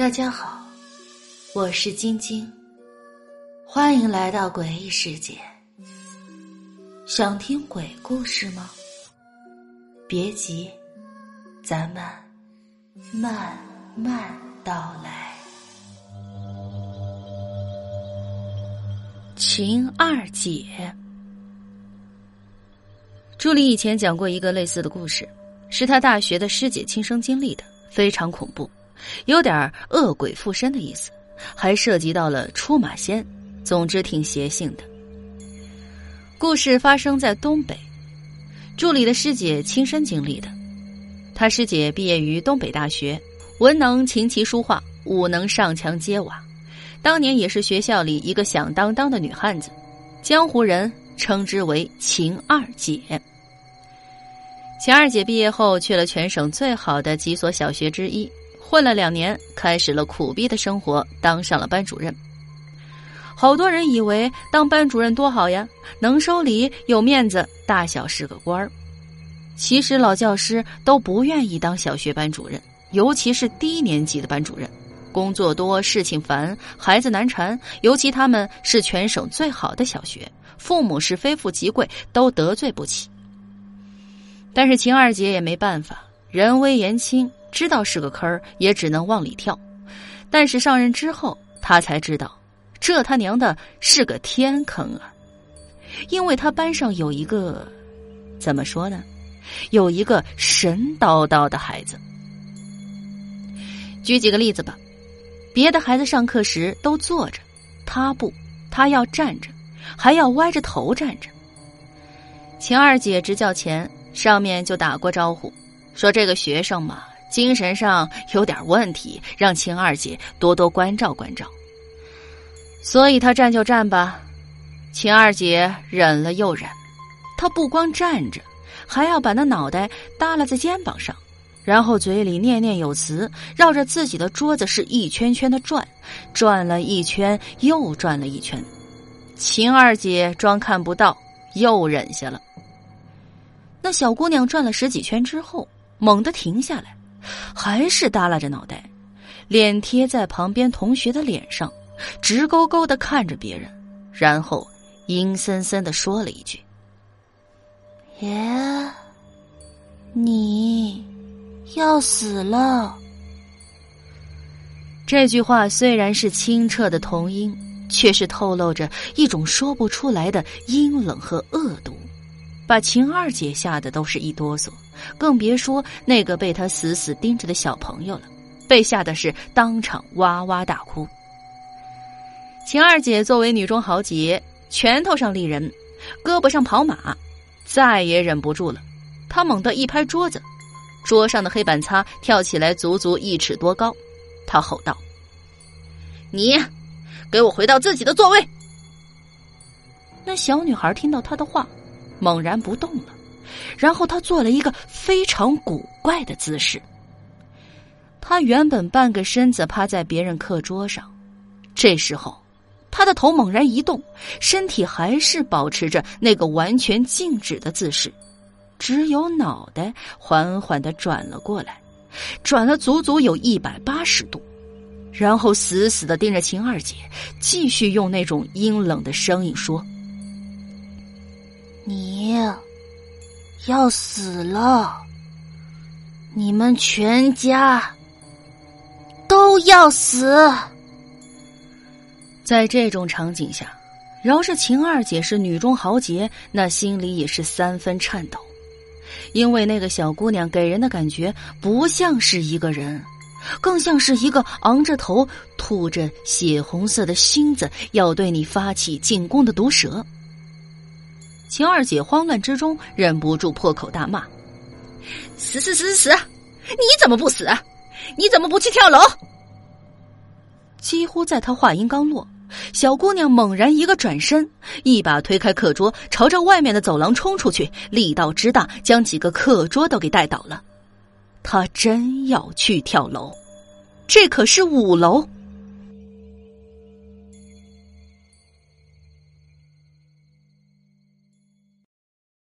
大家好，我是晶晶，欢迎来到诡异世界。想听鬼故事吗？别急，咱们慢慢道来。秦二姐，朱莉以前讲过一个类似的故事，是她大学的师姐亲身经历的，非常恐怖。有点恶鬼附身的意思，还涉及到了出马仙，总之挺邪性的。故事发生在东北，助理的师姐亲身经历的。她师姐毕业于东北大学，文能琴棋书画，武能上墙揭瓦，当年也是学校里一个响当当的女汉子，江湖人称之为秦二姐。秦二姐毕业后去了全省最好的几所小学之一。混了两年，开始了苦逼的生活，当上了班主任。好多人以为当班主任多好呀，能收礼，有面子，大小是个官儿。其实老教师都不愿意当小学班主任，尤其是低年级的班主任，工作多，事情烦，孩子难缠。尤其他们是全省最好的小学，父母是非富即贵，都得罪不起。但是秦二姐也没办法，人微言轻。知道是个坑儿，也只能往里跳。但是上任之后，他才知道，这他娘的是个天坑啊！因为他班上有一个，怎么说呢？有一个神叨叨的孩子。举几个例子吧，别的孩子上课时都坐着，他不，他要站着，还要歪着头站着。秦二姐执教前，上面就打过招呼，说这个学生嘛。精神上有点问题，让秦二姐多多关照关照。所以他站就站吧，秦二姐忍了又忍，她不光站着，还要把那脑袋耷拉在肩膀上，然后嘴里念念有词，绕着自己的桌子是一圈圈的转，转了一圈又转了一圈。秦二姐装看不到，又忍下了。那小姑娘转了十几圈之后，猛地停下来。还是耷拉着脑袋，脸贴在旁边同学的脸上，直勾勾的看着别人，然后阴森森的说了一句：“爷，你要死了。”这句话虽然是清澈的童音，却是透露着一种说不出来的阴冷和恶毒。把秦二姐吓得都是一哆嗦，更别说那个被他死死盯着的小朋友了，被吓得是当场哇哇大哭。秦二姐作为女中豪杰，拳头上立人，胳膊上跑马，再也忍不住了，她猛地一拍桌子，桌上的黑板擦跳起来足足一尺多高，她吼道：“你，给我回到自己的座位！”那小女孩听到她的话。猛然不动了，然后他做了一个非常古怪的姿势。他原本半个身子趴在别人课桌上，这时候，他的头猛然一动，身体还是保持着那个完全静止的姿势，只有脑袋缓缓的转了过来，转了足足有一百八十度，然后死死的盯着秦二姐，继续用那种阴冷的声音说。要死了！你们全家都要死！在这种场景下，饶是秦二姐是女中豪杰，那心里也是三分颤抖，因为那个小姑娘给人的感觉不像是一个人，更像是一个昂着头、吐着血红色的心子要对你发起进攻的毒蛇。秦二姐慌乱之中忍不住破口大骂：“死死死死死！你怎么不死？你怎么不去跳楼？”几乎在她话音刚落，小姑娘猛然一个转身，一把推开课桌，朝着外面的走廊冲出去，力道之大，将几个课桌都给带倒了。她真要去跳楼，这可是五楼。